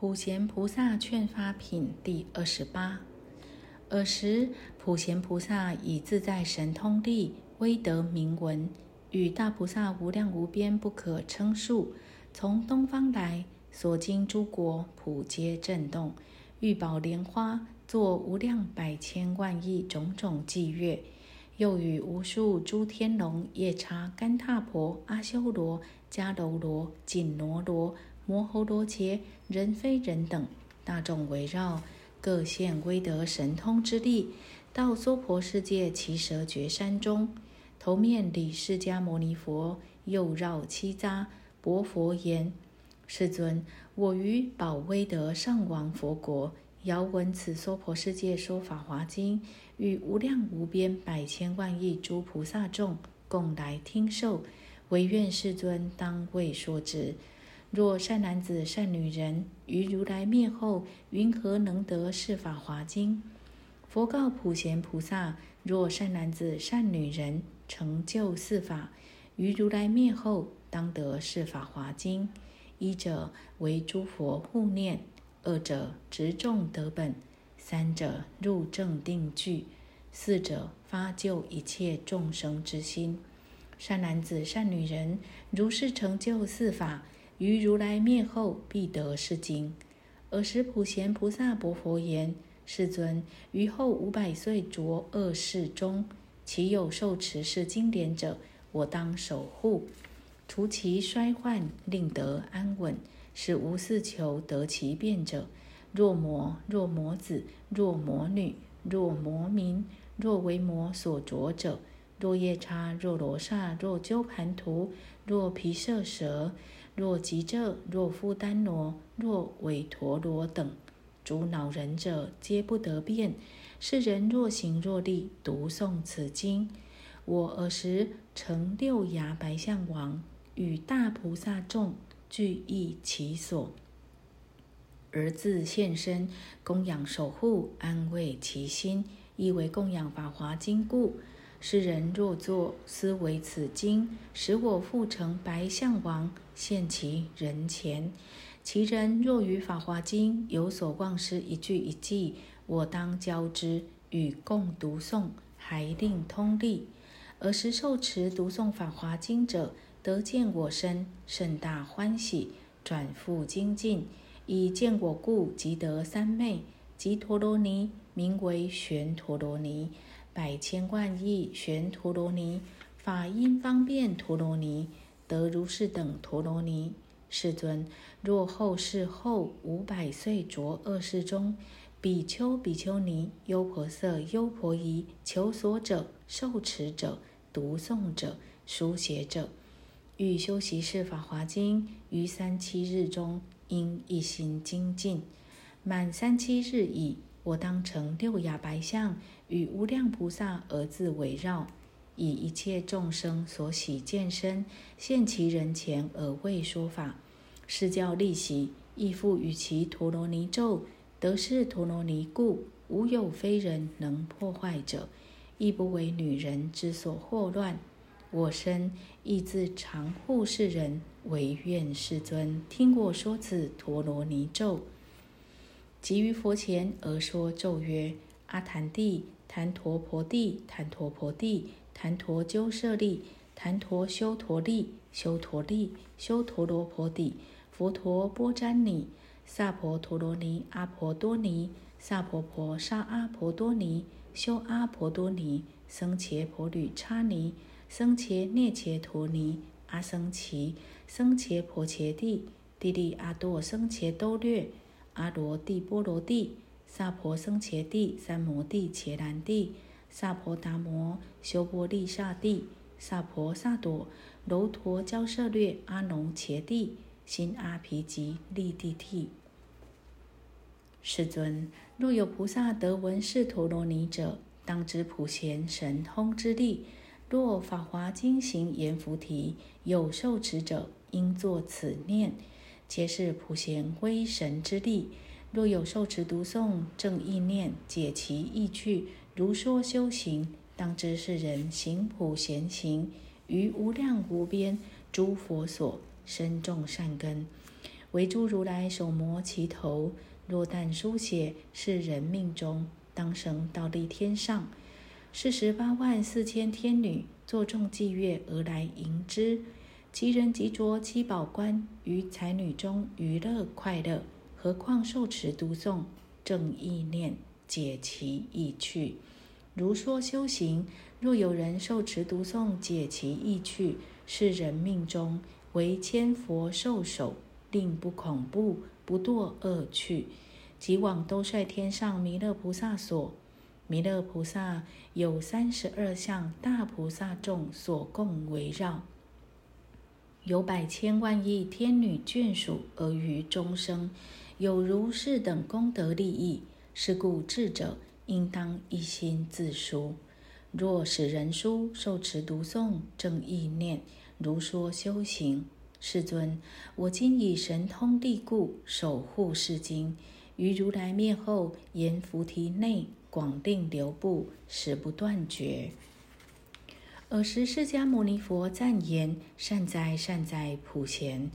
普贤菩萨劝发品第二十八。尔时，普贤菩萨以自在神通力，威德名闻，与大菩萨无量无边不可称数，从东方来，所经诸国，普皆震动，玉宝莲花，作无量百千万亿种种伎乐，又与无数诸天龙、夜叉、干闼婆、阿修罗、迦楼罗、紧罗罗。摩诃罗伽、人非人等大众围绕，各现威德神通之力，到娑婆世界奇蛇绝山中，头面礼释迦牟尼佛，右绕七匝，薄佛言：“世尊，我于宝威德上王佛国，遥闻此娑婆世界说法华经，与无量无边百千万亿诸菩萨众共来听受，唯愿世尊当为说之。”若善男子、善女人于如来灭后，云何能得是法华经？佛告普贤菩萨：若善男子、善女人成就四法，于如来灭后，当得是法华经。一者为诸佛护念，二者执众得本，三者入正定具，四者发救一切众生之心。善男子、善女人如是成就四法。于如来灭后，必得是经。尔时普贤菩萨薄佛言：“世尊，于后五百岁浊恶世中，其有受持是经典者，我当守护，除其衰患，令得安稳，使无四求得其变者。若魔，若魔子，若魔女，若魔民，若为魔所着者，若夜叉，若罗刹，若鸠盘荼，若毗舍蛇。”若吉者，若夫丹罗，若韦陀罗等，诸恼人者，皆不得变。世人若行若立，读诵此经，我尔时成六牙白象王，与大菩萨众俱诣其所，而自现身，供养守护，安慰其心，亦为供养法华经故。世人若作思维此经，使我复成白象王，现其人前。其人若于法华经有所忘失一句一记，我当教之，与共读诵，还令通利。尔时受持读诵法华经者，得见我身，甚大欢喜，转复精进。以见我故，即得三昧。即陀罗尼，名为玄陀罗尼。百千万亿玄陀罗尼，法音方便陀罗尼，得如是等陀罗尼。世尊，若后世后五百岁着恶世中，比丘、比丘尼、优婆塞、优婆夷，求索者、受持者、读诵者、书写者，欲修习是法华经，于三七日中，应一心精进，满三七日已。我当成六牙白象，与无量菩萨而自围绕，以一切众生所喜见身，现其人前而为说法。是教利息，亦复与其陀罗尼咒，得是陀罗尼故，无有非人能破坏者，亦不为女人之所惑乱。我身亦自常护世人，唯愿世尊听我说此陀罗尼咒。即于佛前而说咒曰：“阿檀帝、檀陀婆帝、檀陀婆帝、檀陀鸠舍利、檀陀修陀利、修陀利、修陀罗婆帝、佛陀波迦尼、萨婆陀罗尼、阿婆多尼、萨婆婆沙阿婆多尼、修阿婆多尼、僧伽婆吕叉尼、僧伽涅伽陀尼、阿僧祇、僧伽婆伽帝、帝利阿多僧伽兜略。”阿罗帝、波罗帝、萨婆僧伽帝、三摩地、伽蓝帝、萨婆达摩、修波利萨帝、萨婆萨朵、楼陀交舍略、阿农伽帝、新阿毗吉利帝帝。世尊，若有菩萨得闻是陀罗尼者，当知普贤神通之力。若法华经行言菩提，有受持者，应作此念。皆是普贤威神之力。若有受持读诵正意念，解其意趣，如说修行，当知是人行普贤行，于无量无边诸佛所深种善根。唯诸如来手摩其头。若但书写是人命中，当生倒立天上。四十八万四千天女坐众祭乐而来迎之。其人即着七宝冠于才女中娱乐快乐，何况受持读诵正意念，解其意趣。如说修行，若有人受持读诵解其意趣，是人命中为千佛受手，令不恐怖，不堕恶趣，即往兜率天上弥勒菩萨所。弥勒菩萨有三十二相大菩萨众所共围绕。有百千万亿天女眷属，而于众生有如是等功德利益。是故智者应当一心自书。若使人书受持读诵正意念，如说修行。世尊，我今以神通力故守护是经，于如来灭后，言菩提内广定流布，实不断绝。尔时，释迦牟尼佛赞言：“善哉，善哉，普贤！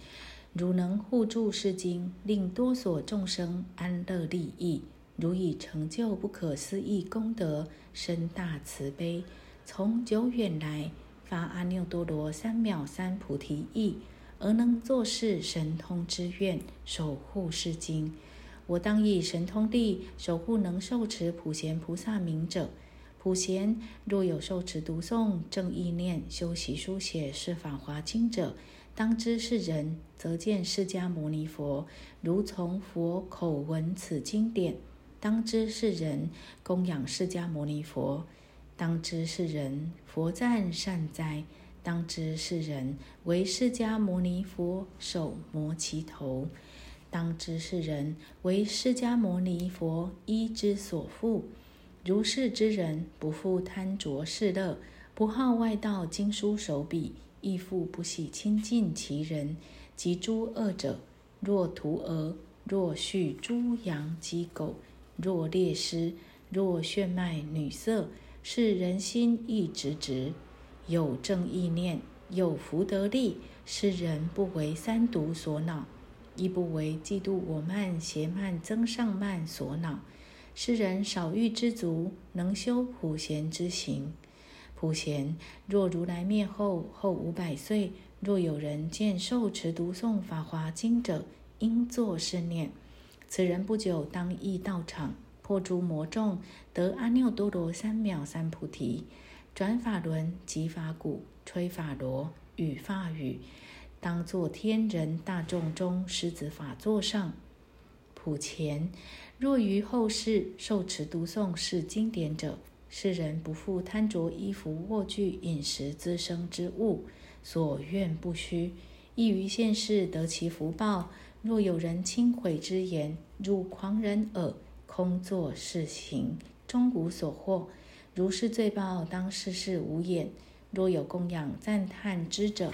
汝能护助是经，令多所众生安乐利益，如以成就不可思议功德，深大慈悲，从久远来发阿耨多罗三藐三菩提意，而能作是神通之愿，守护是经。我当以神通力守护能受持普贤菩萨名者。”普贤若有受持读诵正意念修习书写是法华经者，当知是人，则见释迦牟尼佛如从佛口闻此经典；当知是人，供养释迦牟尼佛；当知是人，佛赞善哉；当知是人，为释迦牟尼佛手摩其头；当知是人，为释迦牟尼佛衣之所覆。如是之人，不复贪着世乐，不好外道经书手笔，亦复不喜亲近其人及诸恶者。若屠鹅，若畜猪羊鸡狗，若猎师，若炫卖女色，是人心亦直直，有正意念，有福德力，是人不为三毒所恼，亦不为嫉妒我慢邪慢增上慢所恼。世人少欲知足，能修普贤之行。普贤，若如来灭后后五百岁，若有人见受持读诵法华经者，应作是念：此人不久当诣道场，破诸魔众，得阿耨多罗三藐三菩提。转法轮，击法鼓，吹法螺，语法语，当作天人大众中狮子法座上。普贤。若于后世受持读诵是经典者，世人不复贪着衣服、卧具、饮食、滋生之物，所愿不虚；亦于现世得其福报。若有人轻毁之言，入狂人耳，空作是行，终无所获。如是罪报，当世世无眼。若有供养赞叹之者，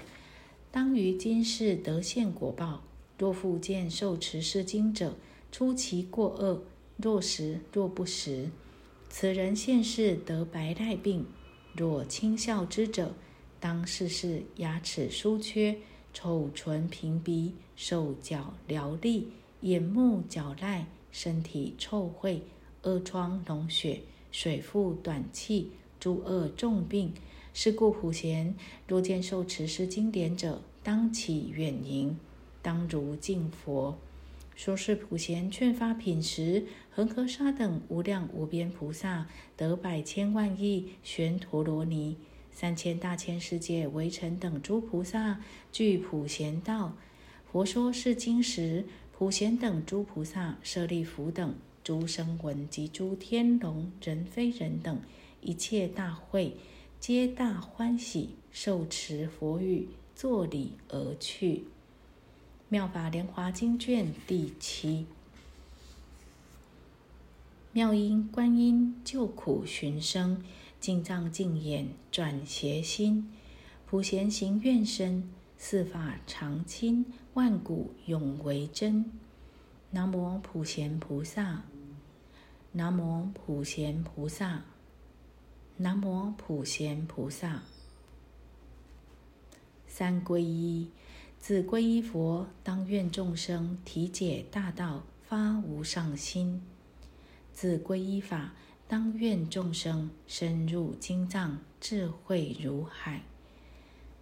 当于今世得现果报。若复见受持是经者，出其过恶，若实若不实，此人现世得白带病；若轻笑之者，当世世牙齿疏缺，丑唇平鼻，手脚寥厉，眼目皎赖，身体臭秽，恶疮脓血，水腹短气，诸恶重病。是故普贤若见受持是经典者，当起远迎，当如敬佛。说是普贤劝发品时，恒河沙等无量无边菩萨得百千万亿旋陀罗尼，三千大千世界围城等诸菩萨具普贤道。佛说是经时，普贤等诸菩萨舍利弗等诸声闻及诸天龙人非人等一切大会，皆大欢喜，受持佛语，作礼而去。妙法莲华经卷第七。妙音观音救苦寻声，净藏净眼转邪心。普贤行愿深，四法常亲，万古永为真。南无普贤菩萨，南无普贤菩萨，南无普贤菩萨。三皈依。自皈依佛，当愿众生体解大道，发无上心；自皈依法，当愿众生深入经藏，智慧如海；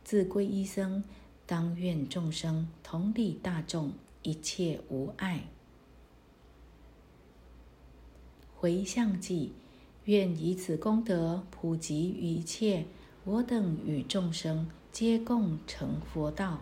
自皈依僧，当愿众生同理大众，一切无碍。回向记，愿以此功德普及于一切，我等与众生皆共成佛道。